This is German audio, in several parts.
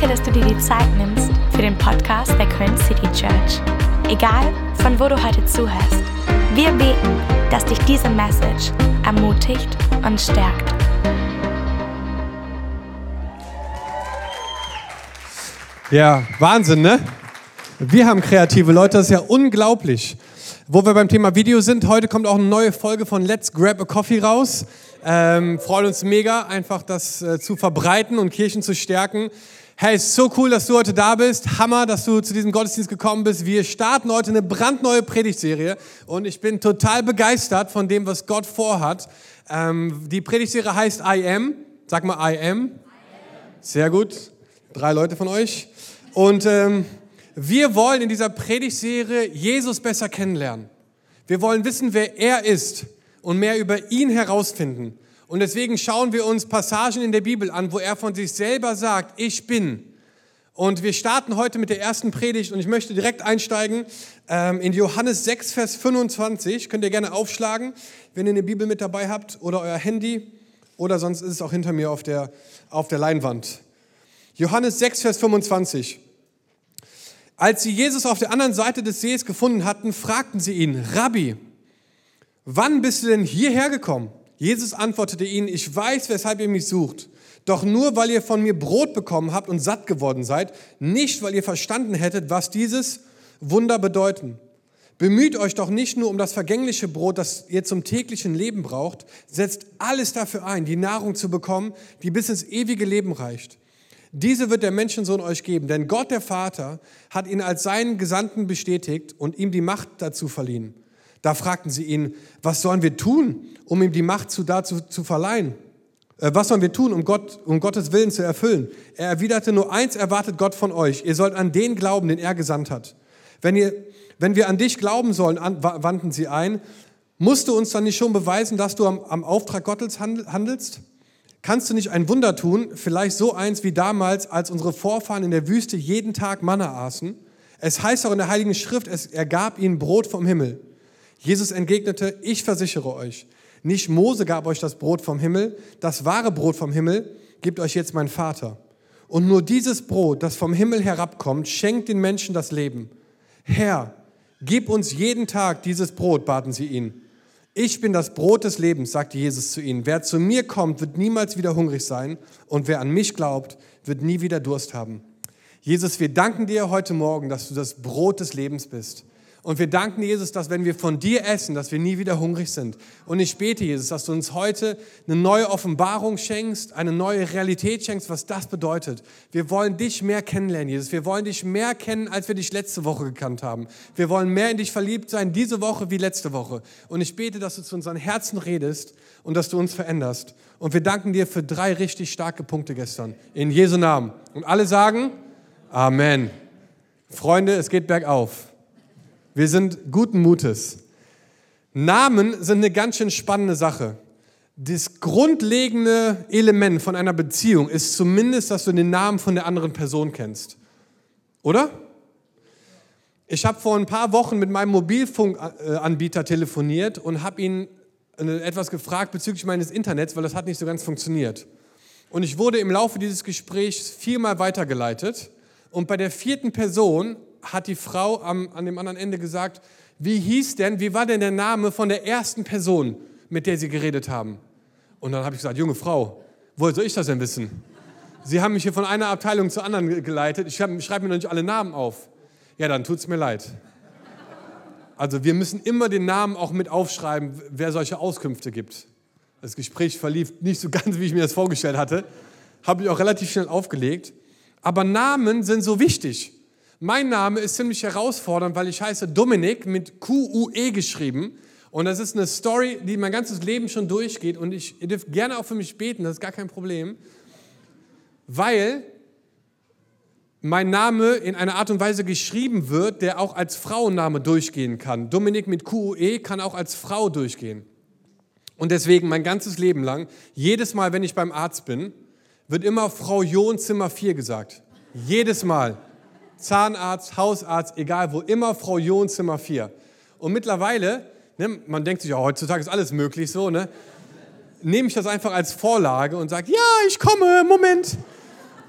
Danke, dass du dir die Zeit nimmst für den Podcast der Köln City Church. Egal, von wo du heute zuhörst, wir beten, dass dich diese Message ermutigt und stärkt. Ja, Wahnsinn, ne? Wir haben kreative Leute, das ist ja unglaublich. Wo wir beim Thema Video sind, heute kommt auch eine neue Folge von Let's Grab a Coffee raus. Ähm, freut uns mega, einfach das äh, zu verbreiten und Kirchen zu stärken. Hey, ist so cool, dass du heute da bist. Hammer, dass du zu diesem Gottesdienst gekommen bist. Wir starten heute eine brandneue Predigtserie und ich bin total begeistert von dem, was Gott vorhat. Ähm, die Predigtserie heißt I Am. Sag mal I Am. Sehr gut. Drei Leute von euch. Und ähm, wir wollen in dieser Predigtserie Jesus besser kennenlernen. Wir wollen wissen, wer er ist und mehr über ihn herausfinden. Und deswegen schauen wir uns Passagen in der Bibel an, wo er von sich selber sagt, ich bin. Und wir starten heute mit der ersten Predigt und ich möchte direkt einsteigen ähm, in Johannes 6, Vers 25. Könnt ihr gerne aufschlagen, wenn ihr eine Bibel mit dabei habt oder euer Handy oder sonst ist es auch hinter mir auf der, auf der Leinwand. Johannes 6, Vers 25. Als sie Jesus auf der anderen Seite des Sees gefunden hatten, fragten sie ihn, Rabbi, wann bist du denn hierher gekommen? Jesus antwortete ihnen, ich weiß, weshalb ihr mich sucht. Doch nur, weil ihr von mir Brot bekommen habt und satt geworden seid, nicht, weil ihr verstanden hättet, was dieses Wunder bedeuten. Bemüht euch doch nicht nur um das vergängliche Brot, das ihr zum täglichen Leben braucht, setzt alles dafür ein, die Nahrung zu bekommen, die bis ins ewige Leben reicht. Diese wird der Menschensohn euch geben, denn Gott der Vater hat ihn als seinen Gesandten bestätigt und ihm die Macht dazu verliehen. Da fragten sie ihn, was sollen wir tun, um ihm die Macht zu, dazu zu verleihen? Äh, was sollen wir tun, um, Gott, um Gottes Willen zu erfüllen? Er erwiderte, nur eins erwartet Gott von euch. Ihr sollt an den glauben, den er gesandt hat. Wenn, ihr, wenn wir an dich glauben sollen, an, wandten sie ein, musst du uns dann nicht schon beweisen, dass du am, am Auftrag Gottes handelst? Kannst du nicht ein Wunder tun, vielleicht so eins wie damals, als unsere Vorfahren in der Wüste jeden Tag Manna aßen? Es heißt auch in der Heiligen Schrift, es, er gab ihnen Brot vom Himmel. Jesus entgegnete, ich versichere euch, nicht Mose gab euch das Brot vom Himmel, das wahre Brot vom Himmel gibt euch jetzt mein Vater. Und nur dieses Brot, das vom Himmel herabkommt, schenkt den Menschen das Leben. Herr, gib uns jeden Tag dieses Brot, baten sie ihn. Ich bin das Brot des Lebens, sagte Jesus zu ihnen. Wer zu mir kommt, wird niemals wieder hungrig sein und wer an mich glaubt, wird nie wieder Durst haben. Jesus, wir danken dir heute Morgen, dass du das Brot des Lebens bist. Und wir danken Jesus, dass wenn wir von dir essen, dass wir nie wieder hungrig sind. Und ich bete, Jesus, dass du uns heute eine neue Offenbarung schenkst, eine neue Realität schenkst, was das bedeutet. Wir wollen dich mehr kennenlernen, Jesus. Wir wollen dich mehr kennen, als wir dich letzte Woche gekannt haben. Wir wollen mehr in dich verliebt sein, diese Woche wie letzte Woche. Und ich bete, dass du zu unseren Herzen redest und dass du uns veränderst. Und wir danken dir für drei richtig starke Punkte gestern. In Jesu Namen. Und alle sagen Amen. Freunde, es geht bergauf. Wir sind guten Mutes. Namen sind eine ganz schön spannende Sache. Das grundlegende Element von einer Beziehung ist zumindest, dass du den Namen von der anderen Person kennst. Oder? Ich habe vor ein paar Wochen mit meinem Mobilfunkanbieter telefoniert und habe ihn etwas gefragt bezüglich meines Internets, weil das hat nicht so ganz funktioniert. Und ich wurde im Laufe dieses Gesprächs viermal weitergeleitet. Und bei der vierten Person hat die Frau am, an dem anderen Ende gesagt, wie hieß denn, wie war denn der Name von der ersten Person, mit der Sie geredet haben? Und dann habe ich gesagt, junge Frau, woher soll ich das denn wissen? Sie haben mich hier von einer Abteilung zur anderen geleitet. Ich schreibe mir noch nicht alle Namen auf. Ja, dann tut es mir leid. Also wir müssen immer den Namen auch mit aufschreiben, wer solche Auskünfte gibt. Das Gespräch verlief nicht so ganz, wie ich mir das vorgestellt hatte. Habe ich auch relativ schnell aufgelegt. Aber Namen sind so wichtig. Mein Name ist ziemlich herausfordernd, weil ich heiße Dominik mit Q-U-E geschrieben. Und das ist eine Story, die mein ganzes Leben schon durchgeht. Und ich, ihr dürft gerne auch für mich beten, das ist gar kein Problem. Weil mein Name in einer Art und Weise geschrieben wird, der auch als Frauenname durchgehen kann. Dominik mit Q-U-E kann auch als Frau durchgehen. Und deswegen mein ganzes Leben lang, jedes Mal, wenn ich beim Arzt bin, wird immer Frau John Zimmer 4 gesagt. Jedes Mal. Zahnarzt, Hausarzt, egal wo, immer Frau John Zimmer 4. Und mittlerweile, ne, man denkt sich, ja, heutzutage ist alles möglich so, ne, nehme ich das einfach als Vorlage und sage, ja, ich komme, Moment.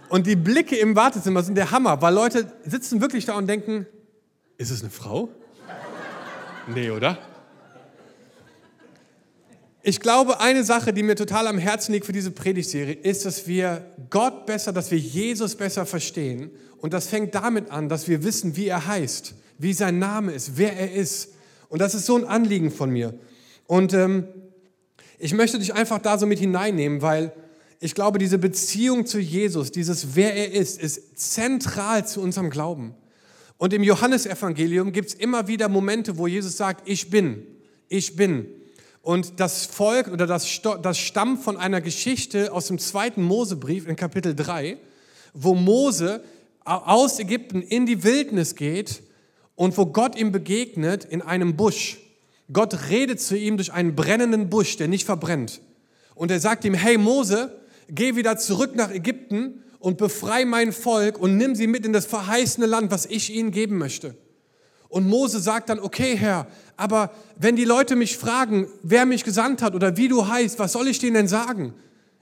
Und die Blicke im Wartezimmer sind der Hammer, weil Leute sitzen wirklich da und denken, ist es eine Frau? Nee, oder? Ich glaube, eine Sache, die mir total am Herzen liegt für diese Predigtserie, ist, dass wir Gott besser, dass wir Jesus besser verstehen. Und das fängt damit an, dass wir wissen, wie er heißt, wie sein Name ist, wer er ist. Und das ist so ein Anliegen von mir. Und ähm, ich möchte dich einfach da so mit hineinnehmen, weil ich glaube, diese Beziehung zu Jesus, dieses Wer er ist, ist zentral zu unserem Glauben. Und im Johannesevangelium gibt es immer wieder Momente, wo Jesus sagt, ich bin, ich bin. Und das Volk oder das, das stammt von einer Geschichte aus dem zweiten Mosebrief in Kapitel 3, wo Mose aus Ägypten in die Wildnis geht und wo Gott ihm begegnet in einem Busch. Gott redet zu ihm durch einen brennenden Busch, der nicht verbrennt. Und er sagt ihm, hey Mose, geh wieder zurück nach Ägypten und befrei mein Volk und nimm sie mit in das verheißene Land, was ich ihnen geben möchte. Und Mose sagt dann, okay Herr, aber wenn die Leute mich fragen, wer mich gesandt hat oder wie du heißt, was soll ich denen denn sagen?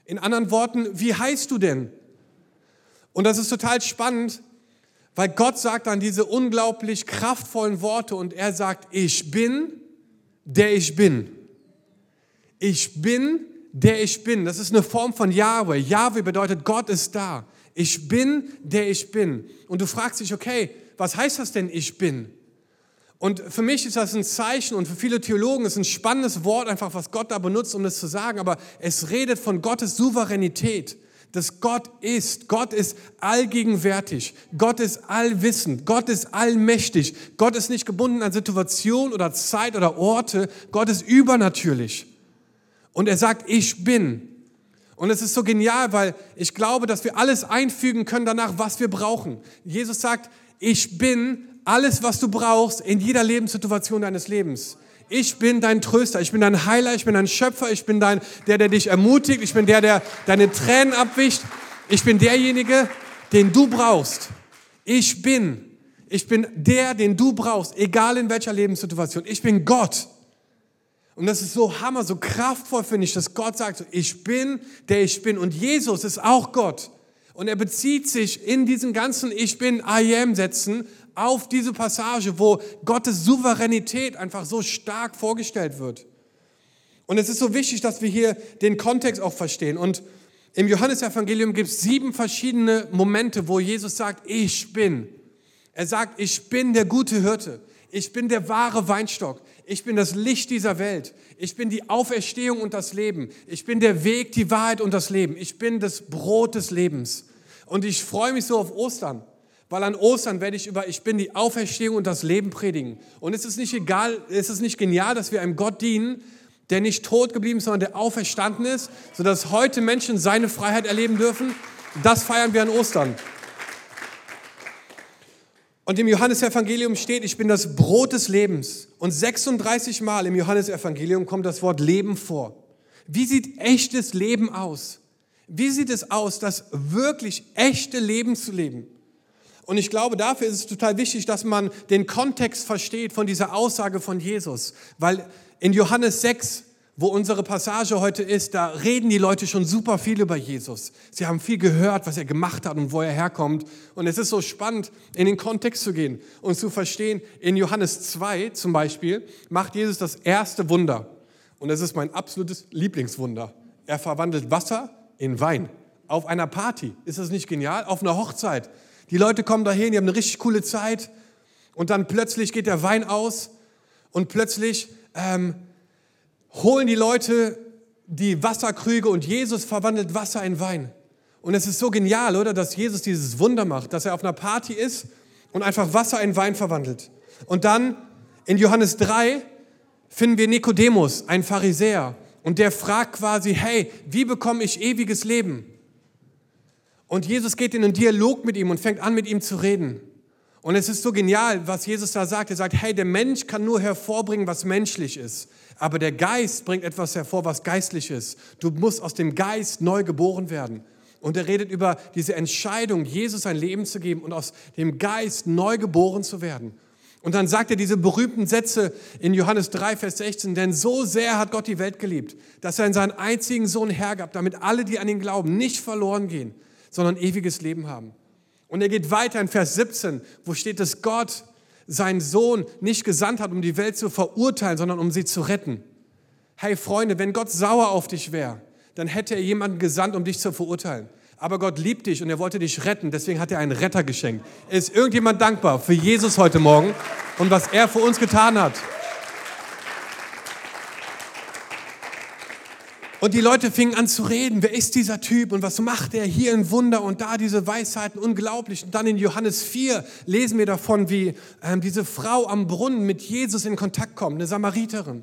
In anderen Worten, wie heißt du denn? Und das ist total spannend, weil Gott sagt dann diese unglaublich kraftvollen Worte und er sagt, ich bin, der ich bin. Ich bin, der ich bin. Das ist eine Form von Yahweh. Yahweh bedeutet, Gott ist da. Ich bin, der ich bin. Und du fragst dich, okay, was heißt das denn, ich bin? Und für mich ist das ein Zeichen und für viele Theologen ist ein spannendes Wort einfach, was Gott da benutzt, um das zu sagen, aber es redet von Gottes Souveränität, dass Gott ist. Gott ist allgegenwärtig. Gott ist allwissend. Gott ist allmächtig. Gott ist nicht gebunden an Situation oder Zeit oder Orte. Gott ist übernatürlich. Und er sagt, ich bin. Und es ist so genial, weil ich glaube, dass wir alles einfügen können danach, was wir brauchen. Jesus sagt, ich bin alles, was du brauchst in jeder Lebenssituation deines Lebens. Ich bin dein Tröster, ich bin dein Heiler, ich bin dein Schöpfer, ich bin dein, der, der dich ermutigt, ich bin der, der deine Tränen abwischt. Ich bin derjenige, den du brauchst. Ich bin. Ich bin der, den du brauchst, egal in welcher Lebenssituation. Ich bin Gott. Und das ist so hammer, so kraftvoll finde ich, dass Gott sagt, ich bin, der ich bin. Und Jesus ist auch Gott. Und er bezieht sich in diesen ganzen Ich bin, I am Sätzen auf diese Passage, wo Gottes Souveränität einfach so stark vorgestellt wird. Und es ist so wichtig, dass wir hier den Kontext auch verstehen. Und im Johannesevangelium gibt es sieben verschiedene Momente, wo Jesus sagt, ich bin. Er sagt, ich bin der gute Hirte. Ich bin der wahre Weinstock. Ich bin das Licht dieser Welt. Ich bin die Auferstehung und das Leben. Ich bin der Weg, die Wahrheit und das Leben. Ich bin das Brot des Lebens. Und ich freue mich so auf Ostern, weil an Ostern werde ich über Ich bin die Auferstehung und das Leben predigen. Und es ist nicht egal, es ist nicht genial, dass wir einem Gott dienen, der nicht tot geblieben ist, sondern der auferstanden ist, sodass heute Menschen seine Freiheit erleben dürfen. Das feiern wir an Ostern. Und im Johannesevangelium steht, ich bin das Brot des Lebens. Und 36 Mal im Johannesevangelium kommt das Wort Leben vor. Wie sieht echtes Leben aus? Wie sieht es aus, das wirklich echte Leben zu leben? Und ich glaube, dafür ist es total wichtig, dass man den Kontext versteht von dieser Aussage von Jesus. Weil in Johannes 6 wo unsere Passage heute ist, da reden die Leute schon super viel über Jesus. Sie haben viel gehört, was er gemacht hat und wo er herkommt. Und es ist so spannend, in den Kontext zu gehen und zu verstehen, in Johannes 2 zum Beispiel macht Jesus das erste Wunder. Und es ist mein absolutes Lieblingswunder. Er verwandelt Wasser in Wein. Auf einer Party. Ist das nicht genial? Auf einer Hochzeit. Die Leute kommen dahin, die haben eine richtig coole Zeit. Und dann plötzlich geht der Wein aus und plötzlich ähm, holen die Leute die Wasserkrüge und Jesus verwandelt Wasser in Wein. Und es ist so genial, oder, dass Jesus dieses Wunder macht, dass er auf einer Party ist und einfach Wasser in Wein verwandelt. Und dann in Johannes 3 finden wir Nikodemus, ein Pharisäer, und der fragt quasi, hey, wie bekomme ich ewiges Leben? Und Jesus geht in einen Dialog mit ihm und fängt an, mit ihm zu reden. Und es ist so genial, was Jesus da sagt. Er sagt, hey, der Mensch kann nur hervorbringen, was menschlich ist. Aber der Geist bringt etwas hervor, was geistlich ist. Du musst aus dem Geist neu geboren werden. Und er redet über diese Entscheidung, Jesus ein Leben zu geben und aus dem Geist neu geboren zu werden. Und dann sagt er diese berühmten Sätze in Johannes 3, Vers 16, denn so sehr hat Gott die Welt geliebt, dass er in seinen einzigen Sohn hergab, damit alle, die an ihn glauben, nicht verloren gehen, sondern ewiges Leben haben. Und er geht weiter in Vers 17, wo steht, dass Gott seinen Sohn nicht gesandt hat, um die Welt zu verurteilen, sondern um sie zu retten. Hey Freunde, wenn Gott sauer auf dich wäre, dann hätte er jemanden gesandt, um dich zu verurteilen. Aber Gott liebt dich und er wollte dich retten, deswegen hat er einen Retter geschenkt. Ist irgendjemand dankbar für Jesus heute Morgen und was er für uns getan hat? Und die Leute fingen an zu reden, wer ist dieser Typ und was macht er hier ein Wunder und da diese Weisheiten, unglaublich. Und dann in Johannes 4 lesen wir davon, wie ähm, diese Frau am Brunnen mit Jesus in Kontakt kommt, eine Samariterin,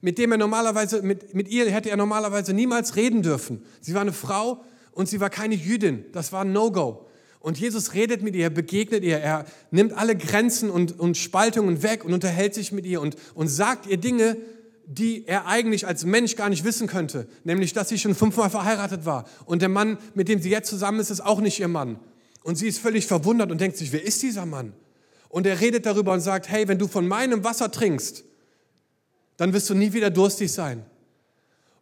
mit dem er normalerweise, mit, mit ihr hätte er normalerweise niemals reden dürfen. Sie war eine Frau und sie war keine Jüdin, das war ein No-Go. Und Jesus redet mit ihr, begegnet ihr, er nimmt alle Grenzen und, und Spaltungen weg und unterhält sich mit ihr und, und sagt ihr Dinge, die er eigentlich als Mensch gar nicht wissen könnte, nämlich dass sie schon fünfmal verheiratet war und der Mann, mit dem sie jetzt zusammen ist, ist auch nicht ihr Mann. Und sie ist völlig verwundert und denkt sich, wer ist dieser Mann? Und er redet darüber und sagt, hey, wenn du von meinem Wasser trinkst, dann wirst du nie wieder durstig sein.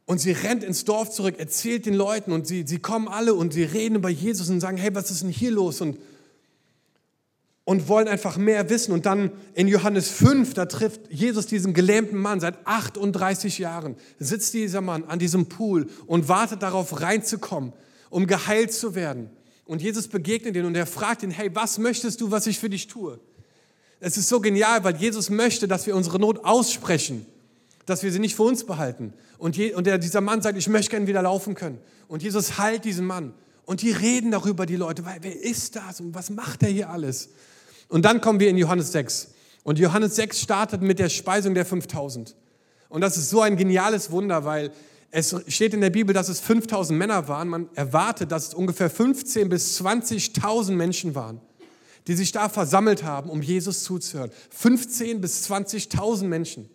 Und sie rennt ins Dorf zurück, erzählt den Leuten und sie, sie kommen alle und sie reden über Jesus und sagen, hey, was ist denn hier los? Und und wollen einfach mehr wissen. Und dann in Johannes 5, da trifft Jesus diesen gelähmten Mann. Seit 38 Jahren sitzt dieser Mann an diesem Pool und wartet darauf, reinzukommen, um geheilt zu werden. Und Jesus begegnet ihn und er fragt ihn, hey, was möchtest du, was ich für dich tue? Es ist so genial, weil Jesus möchte, dass wir unsere Not aussprechen, dass wir sie nicht für uns behalten. Und, je, und der, dieser Mann sagt, ich möchte gerne wieder laufen können. Und Jesus heilt diesen Mann. Und die reden darüber, die Leute, weil, wer ist das und was macht er hier alles? Und dann kommen wir in Johannes 6. Und Johannes 6 startet mit der Speisung der 5000. Und das ist so ein geniales Wunder, weil es steht in der Bibel, dass es 5000 Männer waren. Man erwartet, dass es ungefähr 15 bis 20.000 Menschen waren, die sich da versammelt haben, um Jesus zuzuhören. 15 bis 20.000 Menschen.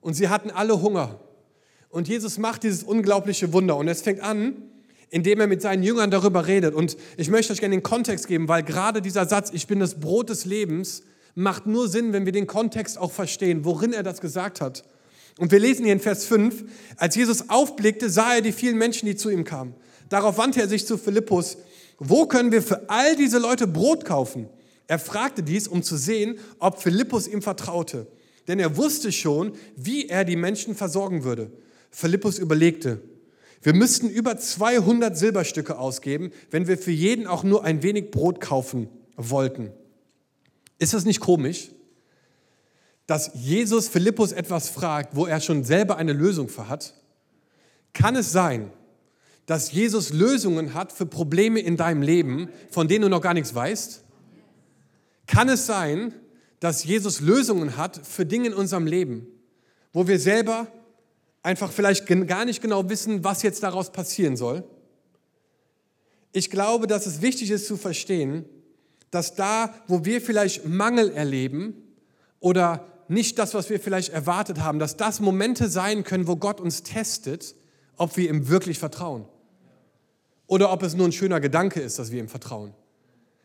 Und sie hatten alle Hunger. Und Jesus macht dieses unglaubliche Wunder. Und es fängt an indem er mit seinen Jüngern darüber redet. Und ich möchte euch gerne den Kontext geben, weil gerade dieser Satz, ich bin das Brot des Lebens, macht nur Sinn, wenn wir den Kontext auch verstehen, worin er das gesagt hat. Und wir lesen hier in Vers 5, als Jesus aufblickte, sah er die vielen Menschen, die zu ihm kamen. Darauf wandte er sich zu Philippus, wo können wir für all diese Leute Brot kaufen? Er fragte dies, um zu sehen, ob Philippus ihm vertraute. Denn er wusste schon, wie er die Menschen versorgen würde. Philippus überlegte, wir müssten über 200 Silberstücke ausgeben, wenn wir für jeden auch nur ein wenig Brot kaufen wollten. Ist das nicht komisch, dass Jesus Philippus etwas fragt, wo er schon selber eine Lösung für hat? Kann es sein, dass Jesus Lösungen hat für Probleme in deinem Leben, von denen du noch gar nichts weißt? Kann es sein, dass Jesus Lösungen hat für Dinge in unserem Leben, wo wir selber einfach vielleicht gar nicht genau wissen, was jetzt daraus passieren soll. Ich glaube, dass es wichtig ist zu verstehen, dass da, wo wir vielleicht Mangel erleben oder nicht das, was wir vielleicht erwartet haben, dass das Momente sein können, wo Gott uns testet, ob wir ihm wirklich vertrauen. Oder ob es nur ein schöner Gedanke ist, dass wir ihm vertrauen.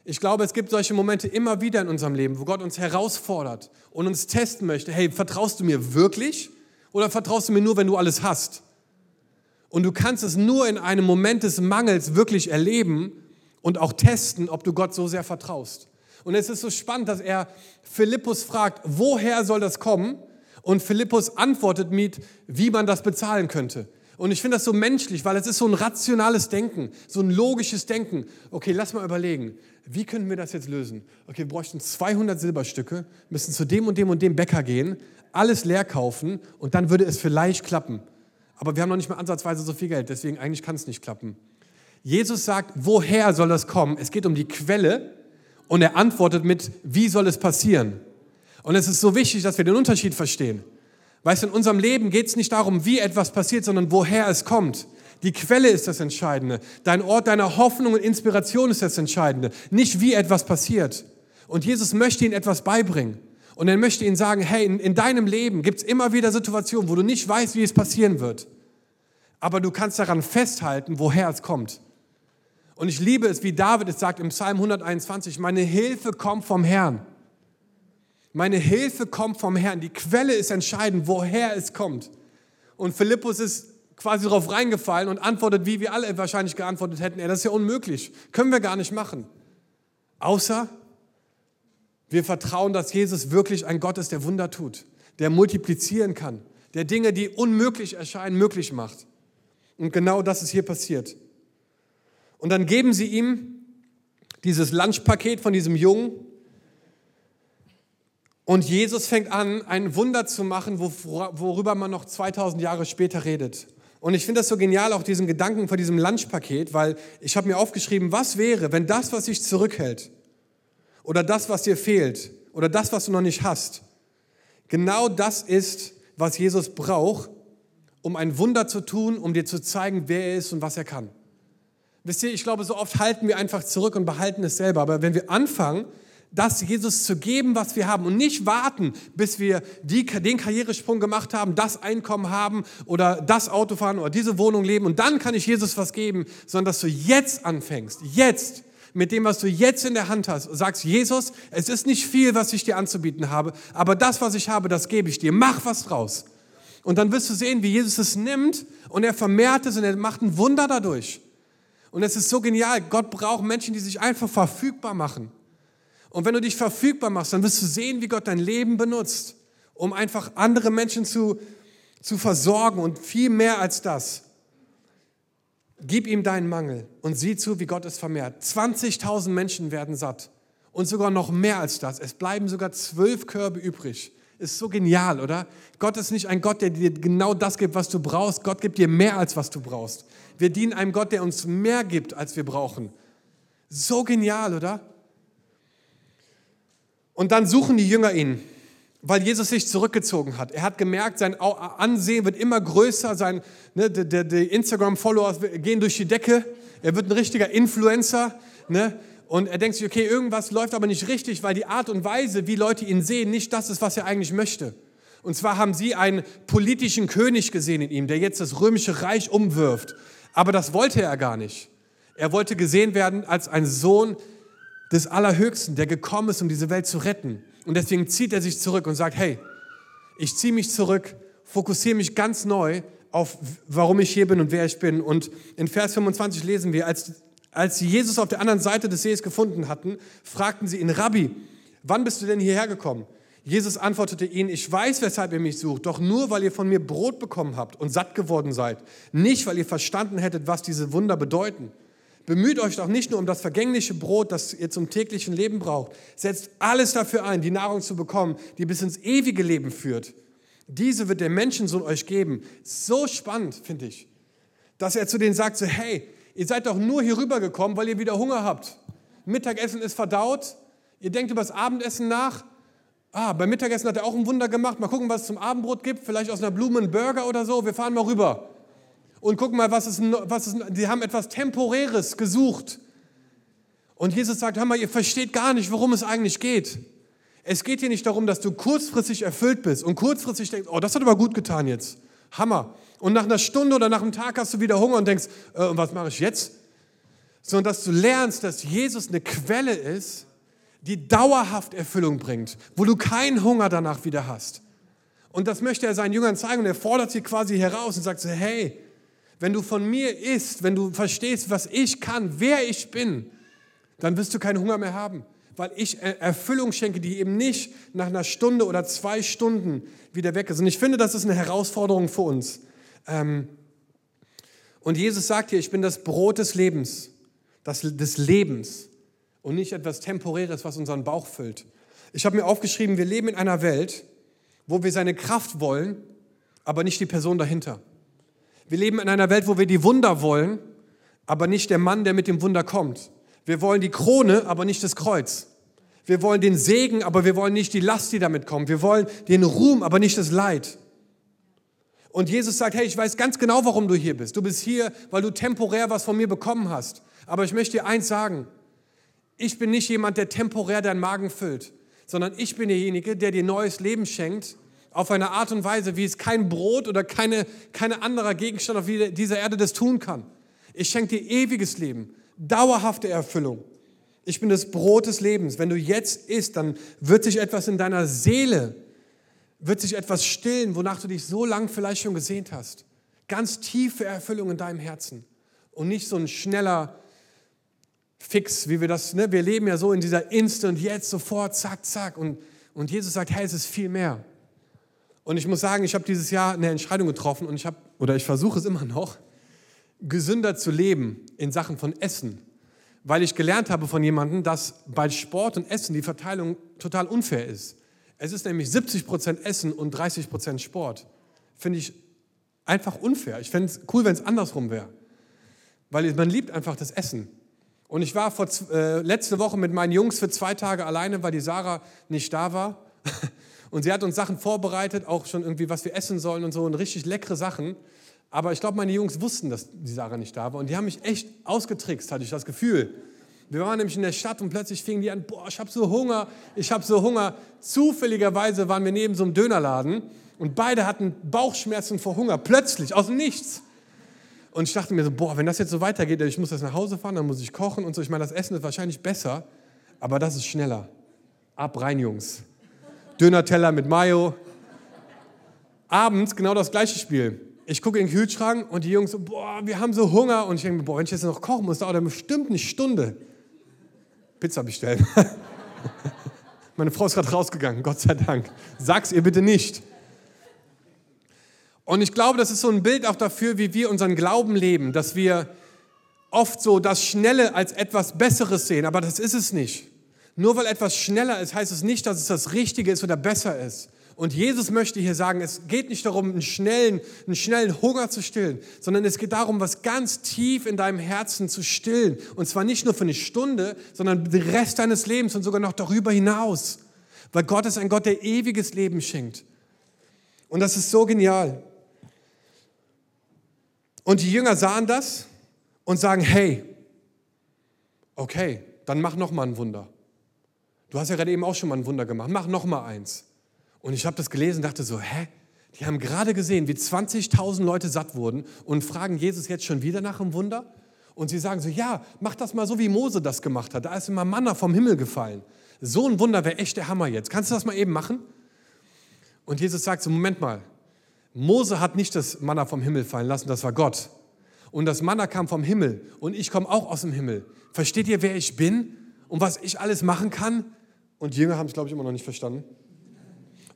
Ich glaube, es gibt solche Momente immer wieder in unserem Leben, wo Gott uns herausfordert und uns testen möchte. Hey, vertraust du mir wirklich? Oder vertraust du mir nur, wenn du alles hast? Und du kannst es nur in einem Moment des Mangels wirklich erleben und auch testen, ob du Gott so sehr vertraust. Und es ist so spannend, dass er Philippus fragt, woher soll das kommen? Und Philippus antwortet mit, wie man das bezahlen könnte. Und ich finde das so menschlich, weil es ist so ein rationales Denken, so ein logisches Denken. Okay, lass mal überlegen, wie können wir das jetzt lösen? Okay, wir bräuchten 200 Silberstücke, müssen zu dem und dem und dem Bäcker gehen, alles leer kaufen und dann würde es vielleicht klappen. Aber wir haben noch nicht mal ansatzweise so viel Geld, deswegen eigentlich kann es nicht klappen. Jesus sagt, woher soll das kommen? Es geht um die Quelle und er antwortet mit, wie soll es passieren? Und es ist so wichtig, dass wir den Unterschied verstehen. Weißt du, in unserem Leben geht es nicht darum, wie etwas passiert, sondern woher es kommt. Die Quelle ist das Entscheidende. Dein Ort deiner Hoffnung und Inspiration ist das Entscheidende. Nicht wie etwas passiert. Und Jesus möchte ihnen etwas beibringen. Und er möchte ihnen sagen, hey, in, in deinem Leben gibt es immer wieder Situationen, wo du nicht weißt, wie es passieren wird. Aber du kannst daran festhalten, woher es kommt. Und ich liebe es, wie David es sagt im Psalm 121, meine Hilfe kommt vom Herrn. Meine Hilfe kommt vom Herrn. Die Quelle ist entscheidend, woher es kommt. Und Philippus ist quasi darauf reingefallen und antwortet, wie wir alle wahrscheinlich geantwortet hätten. Ey, das ist ja unmöglich. Können wir gar nicht machen. Außer wir vertrauen, dass Jesus wirklich ein Gott ist, der Wunder tut, der multiplizieren kann, der Dinge, die unmöglich erscheinen, möglich macht. Und genau das ist hier passiert. Und dann geben sie ihm dieses Lunchpaket von diesem Jungen. Und Jesus fängt an, ein Wunder zu machen, worüber man noch 2000 Jahre später redet. Und ich finde das so genial, auch diesen Gedanken von diesem Lunchpaket, weil ich habe mir aufgeschrieben, was wäre, wenn das, was dich zurückhält, oder das, was dir fehlt, oder das, was du noch nicht hast, genau das ist, was Jesus braucht, um ein Wunder zu tun, um dir zu zeigen, wer er ist und was er kann. Wisst ihr, ich glaube, so oft halten wir einfach zurück und behalten es selber. Aber wenn wir anfangen, das Jesus zu geben, was wir haben und nicht warten, bis wir die, den Karrieresprung gemacht haben, das Einkommen haben oder das Auto fahren oder diese Wohnung leben und dann kann ich Jesus was geben, sondern dass du jetzt anfängst, jetzt mit dem, was du jetzt in der Hand hast, sagst, Jesus, es ist nicht viel, was ich dir anzubieten habe, aber das, was ich habe, das gebe ich dir. Mach was draus. Und dann wirst du sehen, wie Jesus es nimmt und er vermehrt es und er macht ein Wunder dadurch. Und es ist so genial. Gott braucht Menschen, die sich einfach verfügbar machen. Und wenn du dich verfügbar machst, dann wirst du sehen, wie Gott dein Leben benutzt, um einfach andere Menschen zu, zu versorgen und viel mehr als das. Gib ihm deinen Mangel und sieh zu, wie Gott es vermehrt. 20.000 Menschen werden satt und sogar noch mehr als das. Es bleiben sogar zwölf Körbe übrig. Ist so genial, oder? Gott ist nicht ein Gott, der dir genau das gibt, was du brauchst. Gott gibt dir mehr, als was du brauchst. Wir dienen einem Gott, der uns mehr gibt, als wir brauchen. So genial, oder? Und dann suchen die Jünger ihn, weil Jesus sich zurückgezogen hat. Er hat gemerkt, sein Ansehen wird immer größer, sein, ne, die, die Instagram-Follower gehen durch die Decke, er wird ein richtiger Influencer. Ne? Und er denkt sich, okay, irgendwas läuft aber nicht richtig, weil die Art und Weise, wie Leute ihn sehen, nicht das ist, was er eigentlich möchte. Und zwar haben sie einen politischen König gesehen in ihm, der jetzt das römische Reich umwirft. Aber das wollte er gar nicht. Er wollte gesehen werden als ein Sohn des Allerhöchsten, der gekommen ist, um diese Welt zu retten. Und deswegen zieht er sich zurück und sagt, hey, ich ziehe mich zurück, fokussiere mich ganz neu auf, warum ich hier bin und wer ich bin. Und in Vers 25 lesen wir, als, als sie Jesus auf der anderen Seite des Sees gefunden hatten, fragten sie ihn, Rabbi, wann bist du denn hierher gekommen? Jesus antwortete ihnen, ich weiß, weshalb ihr mich sucht, doch nur, weil ihr von mir Brot bekommen habt und satt geworden seid, nicht, weil ihr verstanden hättet, was diese Wunder bedeuten. Bemüht euch doch nicht nur um das vergängliche Brot, das ihr zum täglichen Leben braucht. Setzt alles dafür ein, die Nahrung zu bekommen, die bis ins ewige Leben führt. Diese wird der Menschensohn euch geben. So spannend, finde ich, dass er zu denen sagt, so, hey, ihr seid doch nur hier rübergekommen, weil ihr wieder Hunger habt. Mittagessen ist verdaut, ihr denkt über das Abendessen nach. Ah, beim Mittagessen hat er auch ein Wunder gemacht. Mal gucken, was es zum Abendbrot gibt. Vielleicht aus einer Blume ein Burger oder so. Wir fahren mal rüber und guck mal, was ist, was ist, die haben etwas Temporäres gesucht. Und Jesus sagt, hör mal, ihr versteht gar nicht, worum es eigentlich geht. Es geht hier nicht darum, dass du kurzfristig erfüllt bist und kurzfristig denkst, oh, das hat aber gut getan jetzt. Hammer. Und nach einer Stunde oder nach einem Tag hast du wieder Hunger und denkst, äh, und was mache ich jetzt? Sondern dass du lernst, dass Jesus eine Quelle ist, die dauerhaft Erfüllung bringt, wo du keinen Hunger danach wieder hast. Und das möchte er seinen Jüngern zeigen und er fordert sie quasi heraus und sagt so, hey, wenn du von mir isst, wenn du verstehst, was ich kann, wer ich bin, dann wirst du keinen Hunger mehr haben, weil ich Erfüllung schenke, die eben nicht nach einer Stunde oder zwei Stunden wieder weg ist. Und ich finde, das ist eine Herausforderung für uns. Ähm, und Jesus sagt hier, ich bin das Brot des Lebens, das, des Lebens und nicht etwas Temporäres, was unseren Bauch füllt. Ich habe mir aufgeschrieben, wir leben in einer Welt, wo wir seine Kraft wollen, aber nicht die Person dahinter. Wir leben in einer Welt, wo wir die Wunder wollen, aber nicht der Mann, der mit dem Wunder kommt. Wir wollen die Krone, aber nicht das Kreuz. Wir wollen den Segen, aber wir wollen nicht die Last, die damit kommt. Wir wollen den Ruhm, aber nicht das Leid. Und Jesus sagt, hey, ich weiß ganz genau, warum du hier bist. Du bist hier, weil du temporär was von mir bekommen hast. Aber ich möchte dir eins sagen. Ich bin nicht jemand, der temporär deinen Magen füllt, sondern ich bin derjenige, der dir neues Leben schenkt auf eine Art und Weise, wie es kein Brot oder keine, keine anderer Gegenstand auf dieser Erde das tun kann. Ich schenke dir ewiges Leben, dauerhafte Erfüllung. Ich bin das Brot des Lebens. Wenn du jetzt isst, dann wird sich etwas in deiner Seele, wird sich etwas stillen, wonach du dich so lang vielleicht schon gesehnt hast. Ganz tiefe Erfüllung in deinem Herzen. Und nicht so ein schneller Fix, wie wir das, ne? wir leben ja so in dieser Instant, jetzt, sofort, zack, zack. Und, und Jesus sagt, hey, es ist viel mehr. Und ich muss sagen, ich habe dieses Jahr eine Entscheidung getroffen und ich habe, oder ich versuche es immer noch, gesünder zu leben in Sachen von Essen. Weil ich gelernt habe von jemandem, dass bei Sport und Essen die Verteilung total unfair ist. Es ist nämlich 70 Essen und 30% Sport. Finde ich einfach unfair. Ich fände es cool, wenn es andersrum wäre. Weil man liebt einfach das Essen. Und ich war vor, äh, letzte Woche mit meinen Jungs für zwei Tage alleine, weil die Sarah nicht da war. Und sie hat uns Sachen vorbereitet, auch schon irgendwie, was wir essen sollen und so, und richtig leckere Sachen. Aber ich glaube, meine Jungs wussten, dass die Sarah nicht da war. Und die haben mich echt ausgetrickst, hatte ich das Gefühl. Wir waren nämlich in der Stadt und plötzlich fingen die an, boah, ich habe so Hunger, ich habe so Hunger. Zufälligerweise waren wir neben so einem Dönerladen und beide hatten Bauchschmerzen vor Hunger, plötzlich, aus dem Nichts. Und ich dachte mir so, boah, wenn das jetzt so weitergeht, ich muss das nach Hause fahren, dann muss ich kochen und so. Ich meine, das Essen ist wahrscheinlich besser, aber das ist schneller. Ab rein, Jungs. Döner-Teller mit Mayo. Abends genau das gleiche Spiel. Ich gucke in den Kühlschrank und die Jungs so, boah, wir haben so Hunger. Und ich denke boah, wenn ich jetzt noch kochen muss, dauert bestimmt eine Stunde. Pizza bestellen. Meine Frau ist gerade rausgegangen, Gott sei Dank. Sag's ihr bitte nicht. Und ich glaube, das ist so ein Bild auch dafür, wie wir unseren Glauben leben, dass wir oft so das Schnelle als etwas Besseres sehen, aber das ist es nicht. Nur weil etwas schneller ist, heißt es nicht, dass es das Richtige ist oder besser ist. Und Jesus möchte hier sagen, es geht nicht darum, einen schnellen, einen schnellen Hunger zu stillen, sondern es geht darum, was ganz tief in deinem Herzen zu stillen. Und zwar nicht nur für eine Stunde, sondern den Rest deines Lebens und sogar noch darüber hinaus. Weil Gott ist ein Gott, der ewiges Leben schenkt. Und das ist so genial. Und die Jünger sahen das und sagen, hey, okay, dann mach noch mal ein Wunder. Du hast ja gerade eben auch schon mal ein Wunder gemacht, mach noch mal eins. Und ich habe das gelesen und dachte so, hä? Die haben gerade gesehen, wie 20.000 Leute satt wurden und fragen Jesus jetzt schon wieder nach einem Wunder. Und sie sagen so, ja, mach das mal so, wie Mose das gemacht hat. Da ist immer Manna vom Himmel gefallen. So ein Wunder wäre echt der Hammer jetzt. Kannst du das mal eben machen? Und Jesus sagt so, Moment mal. Mose hat nicht das Manna vom Himmel fallen lassen, das war Gott. Und das Manna kam vom Himmel und ich komme auch aus dem Himmel. Versteht ihr, wer ich bin und was ich alles machen kann? Und die Jünger haben es, glaube ich, immer noch nicht verstanden.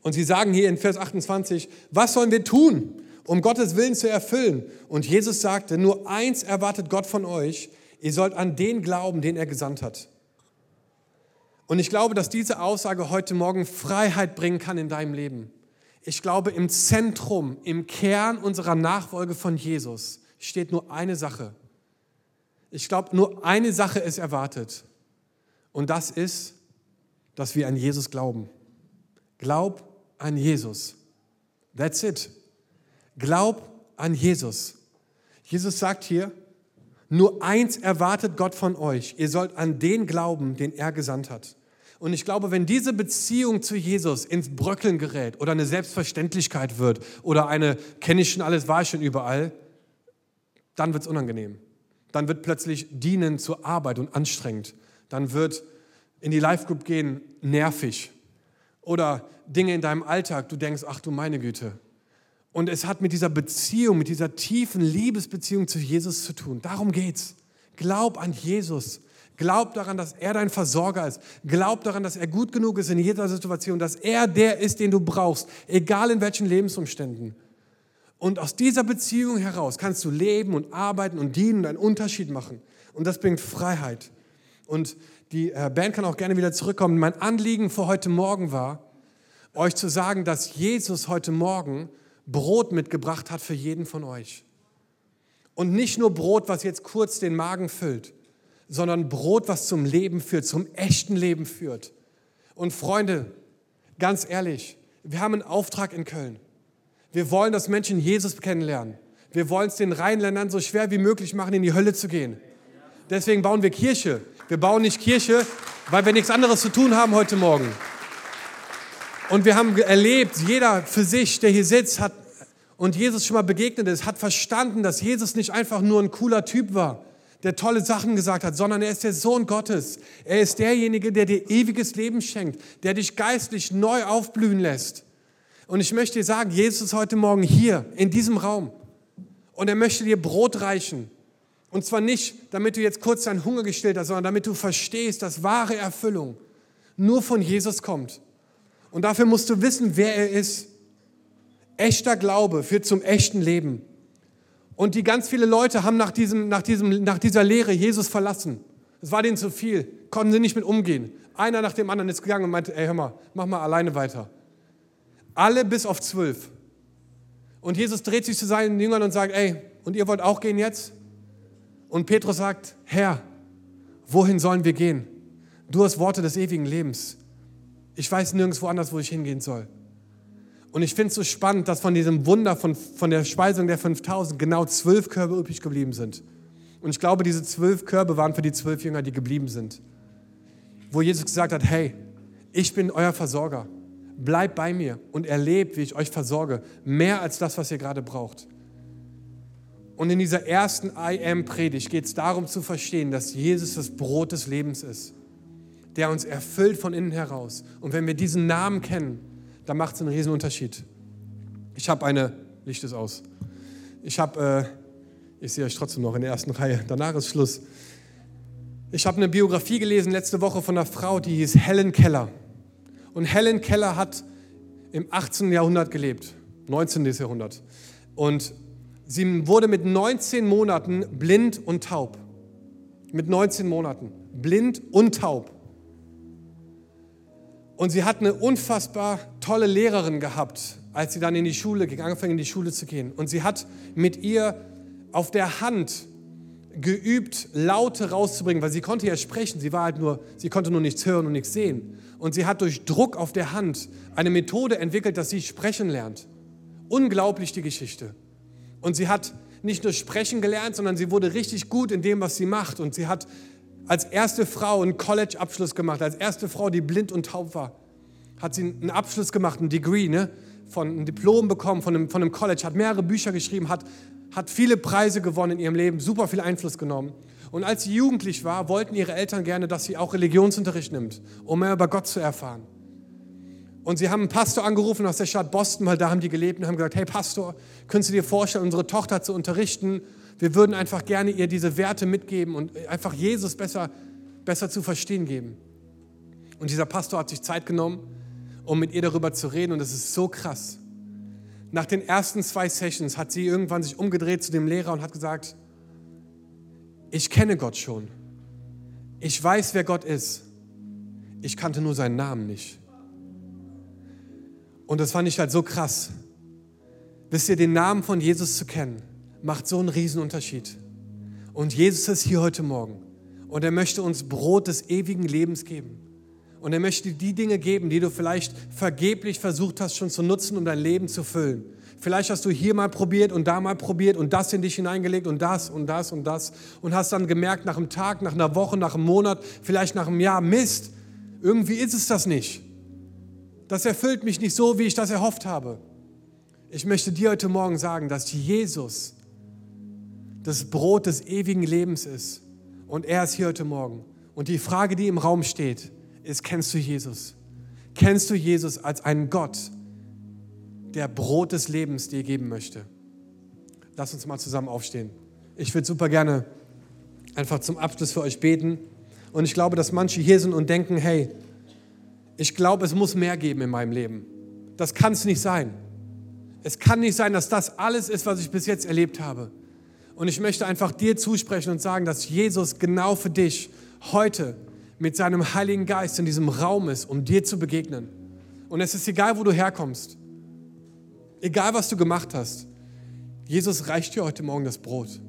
Und sie sagen hier in Vers 28, was sollen wir tun, um Gottes Willen zu erfüllen? Und Jesus sagte, nur eins erwartet Gott von euch, ihr sollt an den glauben, den er gesandt hat. Und ich glaube, dass diese Aussage heute Morgen Freiheit bringen kann in deinem Leben. Ich glaube, im Zentrum, im Kern unserer Nachfolge von Jesus steht nur eine Sache. Ich glaube, nur eine Sache ist erwartet. Und das ist, dass wir an Jesus glauben. Glaub an Jesus. That's it. Glaub an Jesus. Jesus sagt hier, nur eins erwartet Gott von euch. Ihr sollt an den glauben, den er gesandt hat. Und ich glaube, wenn diese Beziehung zu Jesus ins Bröckeln gerät oder eine Selbstverständlichkeit wird oder eine, kenne ich schon alles, war ich schon überall, dann wird es unangenehm. Dann wird plötzlich Dienen zur Arbeit und anstrengend. Dann wird in die Live-Group gehen nervig oder Dinge in deinem Alltag, du denkst, ach du meine Güte. Und es hat mit dieser Beziehung, mit dieser tiefen Liebesbeziehung zu Jesus zu tun. Darum geht's. Glaub an Jesus. Glaub daran, dass er dein Versorger ist. Glaub daran, dass er gut genug ist in jeder Situation, dass er der ist, den du brauchst, egal in welchen Lebensumständen. Und aus dieser Beziehung heraus kannst du leben und arbeiten und dienen und einen Unterschied machen. Und das bringt Freiheit. Und die äh, Band kann auch gerne wieder zurückkommen. Mein Anliegen für heute Morgen war, euch zu sagen, dass Jesus heute Morgen Brot mitgebracht hat für jeden von euch. Und nicht nur Brot, was jetzt kurz den Magen füllt, sondern Brot, was zum Leben führt, zum echten Leben führt. Und Freunde, ganz ehrlich, wir haben einen Auftrag in Köln. Wir wollen, dass Menschen Jesus kennenlernen. Wir wollen es den Rheinländern so schwer wie möglich machen, in die Hölle zu gehen. Deswegen bauen wir Kirche. Wir bauen nicht Kirche, weil wir nichts anderes zu tun haben heute Morgen. Und wir haben erlebt, jeder für sich, der hier sitzt, hat und Jesus schon mal begegnet ist, hat verstanden, dass Jesus nicht einfach nur ein cooler Typ war, der tolle Sachen gesagt hat, sondern er ist der Sohn Gottes. Er ist derjenige, der dir ewiges Leben schenkt, der dich geistlich neu aufblühen lässt. Und ich möchte dir sagen, Jesus ist heute Morgen hier, in diesem Raum. Und er möchte dir Brot reichen. Und zwar nicht, damit du jetzt kurz deinen Hunger gestillt hast, sondern damit du verstehst, dass wahre Erfüllung nur von Jesus kommt. Und dafür musst du wissen, wer er ist. Echter Glaube führt zum echten Leben. Und die ganz viele Leute haben nach, diesem, nach, diesem, nach dieser Lehre Jesus verlassen. Es war denen zu viel, konnten sie nicht mit umgehen. Einer nach dem anderen ist gegangen und meinte, ey, hör mal, mach mal alleine weiter. Alle bis auf zwölf. Und Jesus dreht sich zu seinen Jüngern und sagt, ey, und ihr wollt auch gehen jetzt? Und Petrus sagt, Herr, wohin sollen wir gehen? Du hast Worte des ewigen Lebens. Ich weiß nirgendwo anders, wo ich hingehen soll. Und ich finde es so spannend, dass von diesem Wunder, von, von der Speisung der 5000 genau zwölf Körbe übrig geblieben sind. Und ich glaube, diese zwölf Körbe waren für die zwölf Jünger, die geblieben sind. Wo Jesus gesagt hat, hey, ich bin euer Versorger. Bleibt bei mir und erlebt, wie ich euch versorge. Mehr als das, was ihr gerade braucht. Und in dieser ersten I Am-Predigt geht es darum zu verstehen, dass Jesus das Brot des Lebens ist, der uns erfüllt von innen heraus. Und wenn wir diesen Namen kennen, dann macht es einen riesen Unterschied. Ich habe eine, Licht ist aus. Ich habe, äh, ich sehe euch trotzdem noch in der ersten Reihe, danach ist Schluss. Ich habe eine Biografie gelesen letzte Woche von einer Frau, die hieß Helen Keller. Und Helen Keller hat im 18. Jahrhundert gelebt, 19. Jahrhundert. Und Sie wurde mit 19 Monaten blind und taub. Mit 19 Monaten. Blind und taub. Und sie hat eine unfassbar tolle Lehrerin gehabt, als sie dann in die Schule ging, angefangen in die Schule zu gehen. Und sie hat mit ihr auf der Hand geübt, Laute rauszubringen, weil sie konnte ja sprechen, sie war halt nur, sie konnte nur nichts hören und nichts sehen. Und sie hat durch Druck auf der Hand eine Methode entwickelt, dass sie sprechen lernt. Unglaublich die Geschichte. Und sie hat nicht nur sprechen gelernt, sondern sie wurde richtig gut in dem, was sie macht. Und sie hat als erste Frau einen College-Abschluss gemacht, als erste Frau, die blind und taub war, hat sie einen Abschluss gemacht, ein Degree, ne? von ein Diplom bekommen von einem, von einem College, hat mehrere Bücher geschrieben, hat, hat viele Preise gewonnen in ihrem Leben, super viel Einfluss genommen. Und als sie jugendlich war, wollten ihre Eltern gerne, dass sie auch Religionsunterricht nimmt, um mehr über Gott zu erfahren. Und sie haben einen Pastor angerufen aus der Stadt Boston, weil da haben die gelebt und haben gesagt, hey Pastor, könntest du dir vorstellen, unsere Tochter zu unterrichten? Wir würden einfach gerne ihr diese Werte mitgeben und einfach Jesus besser, besser zu verstehen geben. Und dieser Pastor hat sich Zeit genommen, um mit ihr darüber zu reden und das ist so krass. Nach den ersten zwei Sessions hat sie irgendwann sich umgedreht zu dem Lehrer und hat gesagt, ich kenne Gott schon. Ich weiß, wer Gott ist. Ich kannte nur seinen Namen nicht. Und das fand ich halt so krass. Wisst ihr, den Namen von Jesus zu kennen, macht so einen Riesenunterschied. Und Jesus ist hier heute Morgen. Und er möchte uns Brot des ewigen Lebens geben. Und er möchte die Dinge geben, die du vielleicht vergeblich versucht hast schon zu nutzen, um dein Leben zu füllen. Vielleicht hast du hier mal probiert und da mal probiert und das in dich hineingelegt und das und das und das und hast dann gemerkt nach einem Tag, nach einer Woche, nach einem Monat, vielleicht nach einem Jahr, Mist, irgendwie ist es das nicht. Das erfüllt mich nicht so, wie ich das erhofft habe. Ich möchte dir heute Morgen sagen, dass Jesus das Brot des ewigen Lebens ist. Und er ist hier heute Morgen. Und die Frage, die im Raum steht, ist, kennst du Jesus? Kennst du Jesus als einen Gott, der Brot des Lebens dir geben möchte? Lass uns mal zusammen aufstehen. Ich würde super gerne einfach zum Abschluss für euch beten. Und ich glaube, dass manche hier sind und denken, hey, ich glaube, es muss mehr geben in meinem Leben. Das kann es nicht sein. Es kann nicht sein, dass das alles ist, was ich bis jetzt erlebt habe. Und ich möchte einfach dir zusprechen und sagen, dass Jesus genau für dich heute mit seinem Heiligen Geist in diesem Raum ist, um dir zu begegnen. Und es ist egal, wo du herkommst. Egal, was du gemacht hast. Jesus reicht dir heute Morgen das Brot.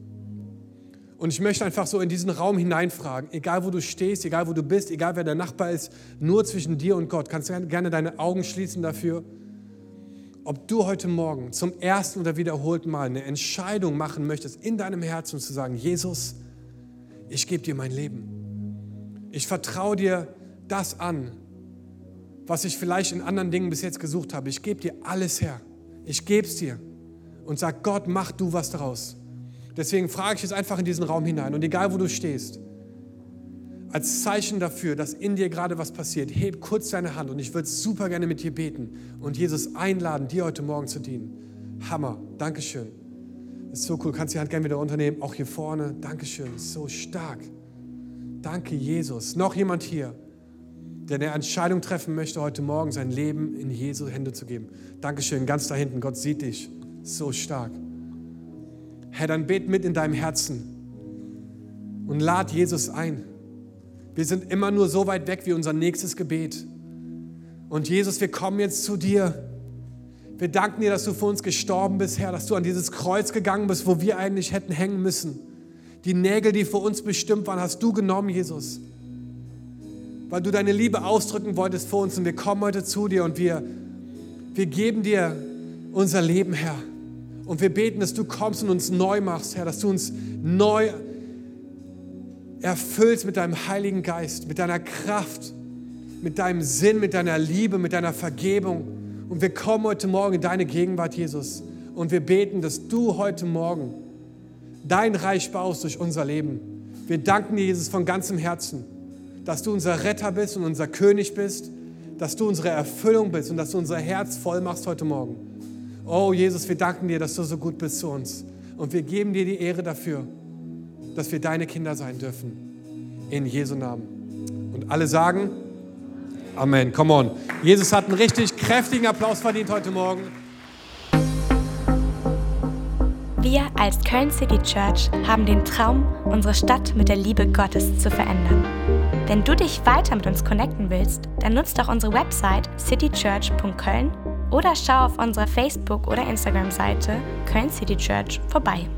Und ich möchte einfach so in diesen Raum hineinfragen, egal wo du stehst, egal wo du bist, egal wer der Nachbar ist, nur zwischen dir und Gott. Kannst du gerne deine Augen schließen dafür, ob du heute Morgen zum ersten oder wiederholten Mal eine Entscheidung machen möchtest in deinem Herzen zu sagen, Jesus, ich gebe dir mein Leben. Ich vertraue dir das an, was ich vielleicht in anderen Dingen bis jetzt gesucht habe. Ich gebe dir alles her. Ich gebe es dir und sag, Gott, mach du was daraus. Deswegen frage ich jetzt einfach in diesen Raum hinein und egal wo du stehst, als Zeichen dafür, dass in dir gerade was passiert, heb kurz deine Hand und ich würde super gerne mit dir beten und Jesus einladen, dir heute Morgen zu dienen. Hammer, Dankeschön. Ist so cool. Kannst die Hand gerne wieder unternehmen. Auch hier vorne. Dankeschön. So stark. Danke, Jesus. Noch jemand hier, der eine Entscheidung treffen möchte, heute Morgen sein Leben in Jesu Hände zu geben. Dankeschön. Ganz da hinten. Gott sieht dich. So stark. Herr, dann bet mit in deinem Herzen und lad Jesus ein. Wir sind immer nur so weit weg wie unser nächstes Gebet. Und Jesus, wir kommen jetzt zu dir. Wir danken dir, dass du für uns gestorben bist, Herr, dass du an dieses Kreuz gegangen bist, wo wir eigentlich hätten hängen müssen. Die Nägel, die für uns bestimmt waren, hast du genommen, Jesus. Weil du deine Liebe ausdrücken wolltest vor uns. Und wir kommen heute zu dir und wir, wir geben dir unser Leben, Herr. Und wir beten, dass du kommst und uns neu machst, Herr, dass du uns neu erfüllst mit deinem Heiligen Geist, mit deiner Kraft, mit deinem Sinn, mit deiner Liebe, mit deiner Vergebung. Und wir kommen heute Morgen in deine Gegenwart, Jesus. Und wir beten, dass du heute Morgen dein Reich baust durch unser Leben. Wir danken dir, Jesus, von ganzem Herzen, dass du unser Retter bist und unser König bist, dass du unsere Erfüllung bist und dass du unser Herz voll machst heute Morgen. Oh Jesus, wir danken dir, dass du so gut bist zu uns. Und wir geben dir die Ehre dafür, dass wir deine Kinder sein dürfen. In Jesu Namen. Und alle sagen, Amen. Come on. Jesus hat einen richtig kräftigen Applaus verdient heute Morgen. Wir als Köln City Church haben den Traum, unsere Stadt mit der Liebe Gottes zu verändern. Wenn du dich weiter mit uns connecten willst, dann nutzt doch unsere Website citychurch.köln oder schau auf unserer Facebook- oder Instagram-Seite Köln City Church vorbei.